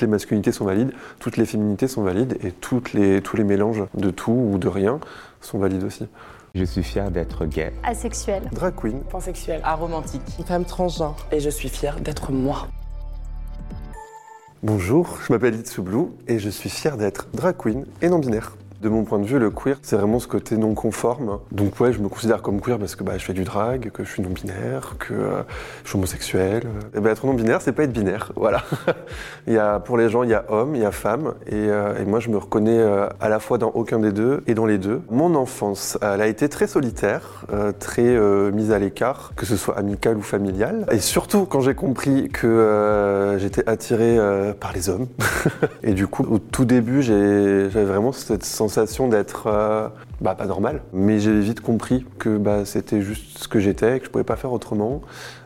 toutes les masculinités sont valides, toutes les féminités sont valides et toutes les, tous les mélanges de tout ou de rien sont valides aussi. Je suis fier d'être gay. Asexuel. Drag queen. Pansexuel. Aromantique. Une femme transgenre. Et je suis fier d'être moi. Bonjour, je m'appelle Blue et je suis fier d'être drag queen et non-binaire. De mon point de vue, le queer, c'est vraiment ce côté non conforme. Donc ouais, je me considère comme queer parce que bah, je fais du drag, que je suis non-binaire, que euh, je suis homosexuel. Et ben être non-binaire, c'est pas être binaire, voilà. il y a, pour les gens, il y a homme, il y a femme, et, euh, et moi je me reconnais euh, à la fois dans aucun des deux et dans les deux. Mon enfance, elle a été très solitaire, très mise à l'écart, que ce soit amicale ou familiale. Et surtout quand j'ai compris que j'étais attiré par les hommes. et du coup, au tout début, j'avais vraiment cette sensation d'être euh, bah, pas normal. Mais j'ai vite compris que bah, c'était juste ce que j'étais, que je pouvais pas faire autrement.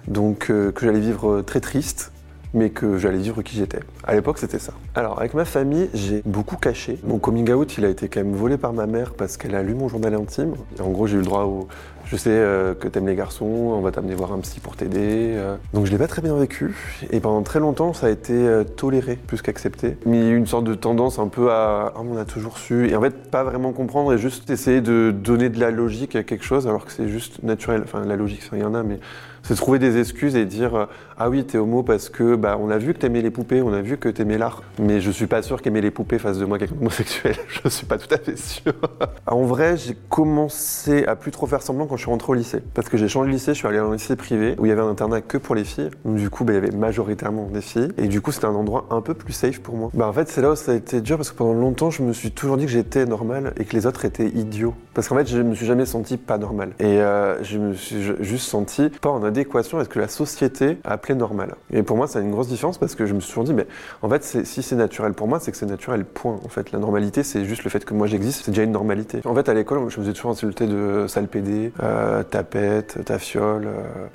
Donc euh, que j'allais vivre très triste, mais que j'allais vivre qui j'étais. À l'époque, c'était ça. Alors, avec ma famille, j'ai beaucoup caché. Mon coming out, il a été quand même volé par ma mère parce qu'elle a lu mon journal intime. en gros, j'ai eu le droit au, je sais euh, que t'aimes les garçons, on va t'amener voir un psy pour t'aider. Euh. Donc je l'ai pas très bien vécu. Et pendant très longtemps, ça a été euh, toléré plus qu'accepté. Mais une sorte de tendance un peu à ah, on a toujours su. Et en fait, pas vraiment comprendre et juste essayer de donner de la logique à quelque chose alors que c'est juste naturel. Enfin, la logique, ça y en a, mais c'est trouver des excuses et dire ah oui, t'es homo parce que bah, on a vu que t'aimais les poupées, on a vu que t'aimais l'art. Mais je suis pas sûr qu'aimer les poupées fasse de moi quelqu'un homosexuel. je suis pas tout à fait sûr. en vrai, j'ai commencé à plus trop faire semblant quand je suis rentré au lycée. Parce que j'ai changé de lycée, je suis allé dans un lycée privé où il y avait un internat que pour les filles. Du coup, bah, il y avait majoritairement des filles. Et du coup, c'était un endroit un peu plus safe pour moi. Bah en fait, c'est là où ça a été dur parce que pendant longtemps, je me suis toujours dit que j'étais normal et que les autres étaient idiots. Parce qu'en fait, je me suis jamais senti pas normal. Et euh, je me suis juste senti pas en adéquation avec ce que la société appelait normal. Et pour moi, a une grosse différence parce que je me suis toujours dit, mais en fait, si c'est naturel pour moi, c'est que c'est naturel, point. En fait, la normalité, c'est juste le fait que moi j'existe, c'est déjà une normalité. En fait, à l'école, je me faisais toujours insulter de sale PD, euh, tapette, ta fiole,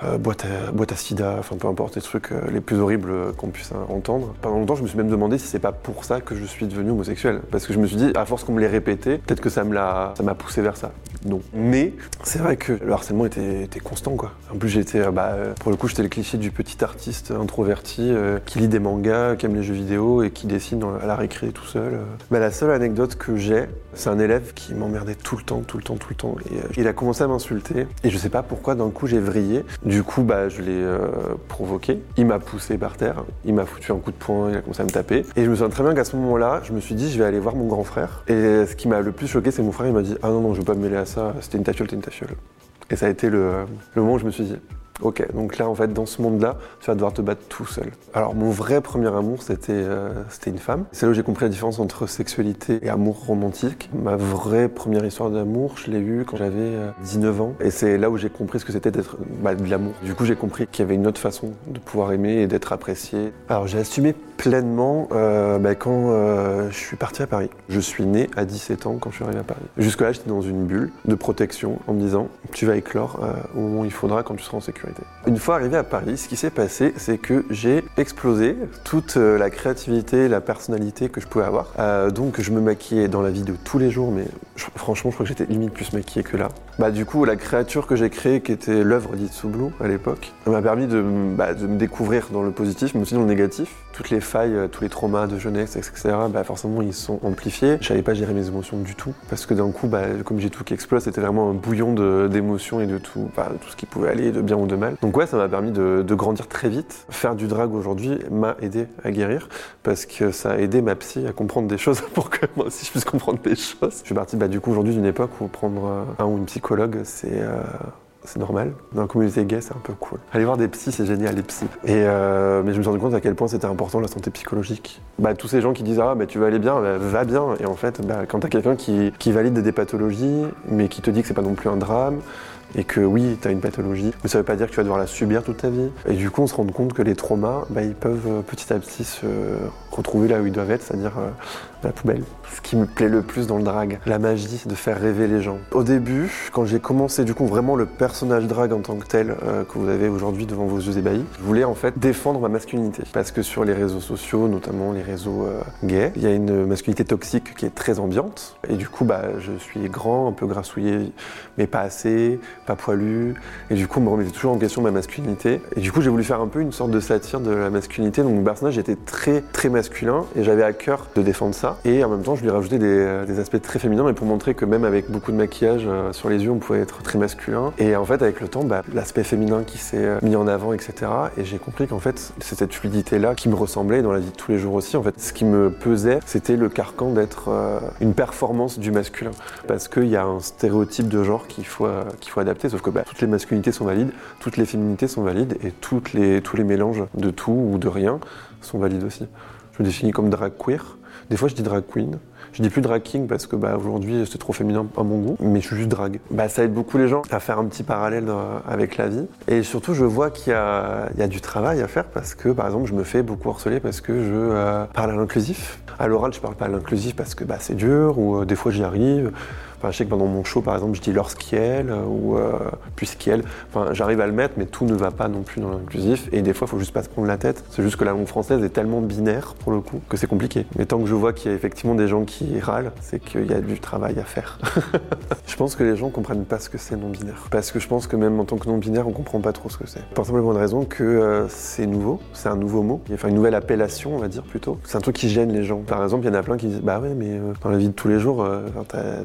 euh, boîte, à, boîte à sida, enfin peu importe les trucs euh, les plus horribles qu'on puisse entendre. Pendant longtemps, je me suis même demandé si c'est pas pour ça que je suis devenu homosexuel. Parce que je me suis dit, à force qu'on me les répétait, peut-être que ça ça m'a poussé vers ça. Non. Mais c'est vrai que le harcèlement était, était, constant, quoi. En plus, j'étais, bah, pour le coup, j'étais le cliché du petit artiste introverti qui lit des mangas, qui aime les jeux vidéo et qui dessine à la récré tout seul. Bah, la seule anecdote que j'ai, c'est un élève qui m'emmerdait tout le temps, tout le temps, tout le temps. Et il a commencé à m'insulter et je sais pas pourquoi d'un coup j'ai vrillé. Du coup bah je l'ai euh, provoqué. Il m'a poussé par terre, il m'a foutu un coup de poing, il a commencé à me taper. Et je me souviens très bien qu'à ce moment-là, je me suis dit je vais aller voir mon grand frère. Et ce qui m'a le plus choqué, c'est mon frère il m'a dit ah non non je veux pas me mêler à ça. C'était une tafiole, c'était une tafiole. Et ça a été le moment où je me suis dit Ok, donc là, en fait, dans ce monde-là, tu vas devoir te battre tout seul. Alors, mon vrai premier amour, c'était euh, c'était une femme. C'est là où j'ai compris la différence entre sexualité et amour romantique. Ma vraie première histoire d'amour, je l'ai eue quand j'avais 19 euh, ans. Et c'est là où j'ai compris ce que c'était d'être bah, de l'amour. Du coup, j'ai compris qu'il y avait une autre façon de pouvoir aimer et d'être apprécié. Alors, j'ai assumé pleinement euh, bah, quand je suis parti à Paris. Je suis né à 17 ans quand je suis arrivé à Paris. Jusque-là, j'étais dans une bulle de protection en me disant tu vas éclore au moment où il faudra quand tu seras en sécurité. Une fois arrivé à Paris, ce qui s'est passé, c'est que j'ai explosé toute euh, la créativité, la personnalité que je pouvais avoir. Euh, donc je me maquillais dans la vie de tous les jours, mais franchement, je crois que j'étais limite plus maquillé que là. Bah, du coup, la créature que j'ai créée, qui était l'œuvre d'Itsublu à l'époque, m'a permis de, bah, de, me découvrir dans le positif, mais aussi dans le négatif. Toutes les failles, euh, tous les traumas de jeunesse, etc., bah, forcément, ils sont amplifiés. Je savais pas gérer mes émotions du tout, parce que d'un coup, bah, comme j'ai tout qui explose, c'était vraiment un bouillon d'émotions et de tout, tout ce qui pouvait aller, de bien ou de mal. Donc ouais, ça m'a permis de, grandir très vite. Faire du drag aujourd'hui m'a aidé à guérir, parce que ça a aidé ma psy à comprendre des choses pour que moi aussi je puisse comprendre des choses. Je suis parti bah, du coup aujourd'hui d'une époque où prendre euh, un ou une psychologue, c'est euh, c'est normal. Dans la communauté gay, c'est un peu cool. Aller voir des psys, c'est génial, les psys. Et euh, mais je me suis rendu compte à quel point c'était important la santé psychologique. Bah, tous ces gens qui disent Ah, bah, tu vas aller bien, bah, va bien. Et en fait, bah, quand t'as quelqu'un qui, qui valide des pathologies, mais qui te dit que c'est pas non plus un drame, et que oui, tu as une pathologie, mais ça veut pas dire que tu vas devoir la subir toute ta vie. Et du coup, on se rend compte que les traumas, bah, ils peuvent petit à petit se retrouver là où ils doivent être, c'est-à-dire la poubelle. Ce qui me plaît le plus dans le drag, la magie, de faire rêver les gens. Au début, quand j'ai commencé du coup vraiment le personnage drag en tant que tel euh, que vous avez aujourd'hui devant vos yeux ébahis, je voulais en fait défendre ma masculinité. Parce que sur les réseaux sociaux, notamment les réseaux gays, il y a une masculinité toxique qui est très ambiante. Et du coup, bah, je suis grand, un peu grassouillé, mais pas assez pas poilu. Et du coup, on me remettait toujours en question ma masculinité. Et du coup, j'ai voulu faire un peu une sorte de satire de la masculinité. Donc mon personnage était très très masculin et j'avais à cœur de défendre ça. Et en même temps, je lui rajoutais des, des aspects très féminins, mais pour montrer que même avec beaucoup de maquillage euh, sur les yeux, on pouvait être très masculin. Et en fait, avec le temps, bah, l'aspect féminin qui s'est euh, mis en avant, etc. Et j'ai compris qu'en fait, c'est cette fluidité-là qui me ressemblait dans la vie de tous les jours aussi. En fait, ce qui me pesait, c'était le carcan d'être euh, une performance du masculin. Parce qu'il y a un stéréotype de genre qu'il faut, faut adapter. Sauf que bah, toutes les masculinités sont valides, toutes les féminités sont valides et les, tous les mélanges de tout ou de rien sont valides aussi. Je me définis comme drag queer. Des fois, je dis drag queen. Je dis plus drag king parce que bah, aujourd'hui c'est trop féminin à mon goût, mais je suis juste drag. Bah, ça aide beaucoup les gens à faire un petit parallèle euh, avec la vie. Et surtout, je vois qu'il y, a, du travail à faire parce que par exemple, je me fais beaucoup harceler parce que je euh, parle à l'inclusif. À l'oral, je parle pas à l'inclusif parce que bah, c'est dur ou euh, des fois j'y arrive. Je sais que pendant mon show, par exemple, je dis lorsqu'elle euh, ou euh, puisqu'elle. Enfin, j'arrive à le mettre, mais tout ne va pas non plus dans l'inclusif. Et des fois, il faut juste pas se prendre la tête. C'est juste que la langue française est tellement binaire, pour le coup, que c'est compliqué. Mais tant que je vois qu'il y a effectivement des gens qui râlent, c'est qu'il y a du travail à faire. je pense que les gens comprennent pas ce que c'est non-binaire. Parce que je pense que même en tant que non-binaire, on comprend pas trop ce que c'est. Pour simplement une raison que euh, c'est nouveau, c'est un nouveau mot, enfin une nouvelle appellation, on va dire plutôt. C'est un truc qui gêne les gens. Par exemple, il y en a plein qui disent Bah ouais, mais euh, dans la vie de tous les jours,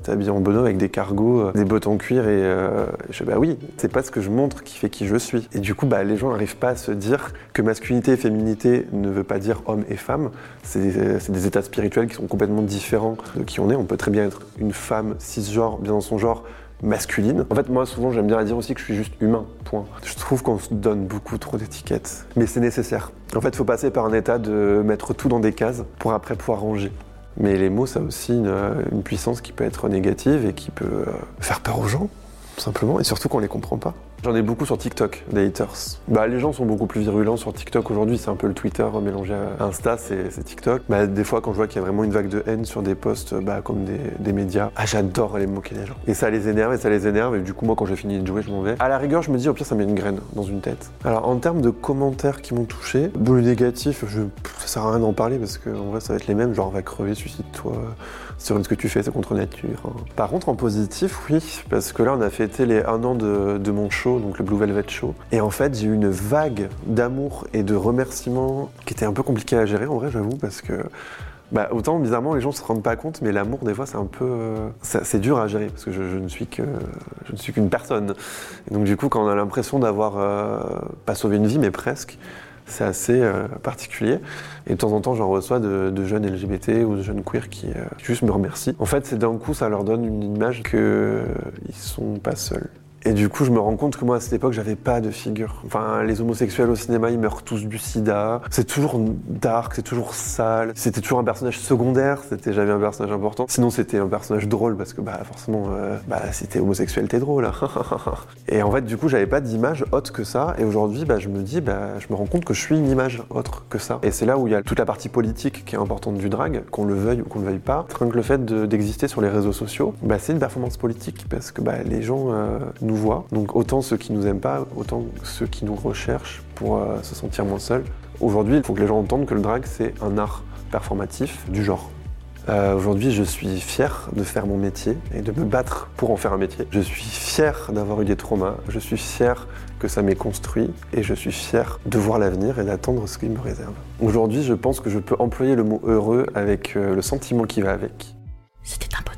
habillé en avec des cargos, euh, des bottes en cuir et euh, je Bah oui, c'est pas ce que je montre qui fait qui je suis. Et du coup, bah, les gens n'arrivent pas à se dire que masculinité et féminité ne veut pas dire homme et femme. C'est c'est des états spirituels qui sont complètement différents de qui on est. On peut très bien être une femme cisgenre, bien dans son genre, masculine. En fait, moi, souvent, j'aime bien dire aussi que je suis juste humain, point. Je trouve qu'on se donne beaucoup trop d'étiquettes. Mais c'est nécessaire. En fait, il faut passer par un état de mettre tout dans des cases pour après pouvoir ranger. Mais les mots, ça a aussi une, puissance qui peut être négative et qui peut euh, faire peur aux gens, tout simplement, et surtout qu'on les comprend pas. J'en ai beaucoup sur TikTok, des haters. Bah, les gens sont beaucoup plus virulents sur TikTok aujourd'hui, c'est un peu le Twitter mélangé à Insta, c'est TikTok. Bah, des fois, quand je vois qu'il y a vraiment une vague de haine sur des posts bah, comme des, médias, ah, j'adore aller moquer des gens. Et ça les énerve et ça les énerve, et du coup, moi, quand j'ai fini de jouer, je m'en vais. À la rigueur, je me dis, au pire, ça met une graine dans une tête. Alors, en termes de commentaires qui m'ont touché, dans le négatif, ça sert à rien d'en parler parce que en vrai, ça va être les mêmes, genre, va crever, suicide-toi, sur ce que tu fais, c'est contre nature. hein. Par contre, en positif, oui, parce que là, on a fêté les un an de, de mon show, donc le Blue Velvet Show. Et en fait, j'ai eu une vague d'amour et de remerciements qui était un peu compliqué à gérer, en vrai, j'avoue, parce que. Bah, autant bizarrement les gens se rendent pas compte, mais l'amour des fois c'est un peu, euh, c'est dur à gérer parce que je, ne suis que, je ne suis qu'une personne. Et donc du coup, quand on a l'impression d'avoir euh, pas sauvé une vie, mais presque, c'est assez euh, particulier. Et de temps en temps, j'en reçois de, jeunes LGBT ou de jeunes queer qui, juste me remercient. En fait, c'est d'un coup, ça leur donne une image que ils sont pas seuls. Et du coup, je me rends compte que moi, à cette époque, j'avais pas de figure. Enfin, les homosexuels au cinéma, ils meurent tous du sida. C'est toujours dark, c'est toujours sale. C'était toujours un personnage secondaire. C'était jamais un personnage important. Sinon, c'était un personnage drôle parce que, bah, forcément, euh, bah, si t'es homosexuel, t'es drôle. et en fait, du coup, j'avais pas d'image autre que ça. Et aujourd'hui, bah, je me dis, bah, je me rends compte que je suis une image autre que ça. Et c'est là où il y a toute la partie politique qui est importante du drag, qu'on le veuille ou qu'on le veuille pas. Rien que le fait de- d'exister sur les réseaux sociaux, bah, c'est une performance politique parce que bah, les gens euh, nous. Donc autant ceux qui nous aiment pas, autant ceux qui nous recherchent pour euh, se sentir moins seuls. Aujourd'hui, il faut que les gens entendent que le drag, c'est un art performatif du genre. Euh, Aujourd'hui, je suis fier de faire mon métier et de me battre pour en faire un métier. Je suis fier d'avoir eu des traumas. Je suis fier que ça m'ait construit et je suis fier de voir l'avenir et d'attendre ce qu'il me réserve. Aujourd'hui, je pense que je peux employer le mot heureux avec euh, le sentiment qui va avec. C'était impossible.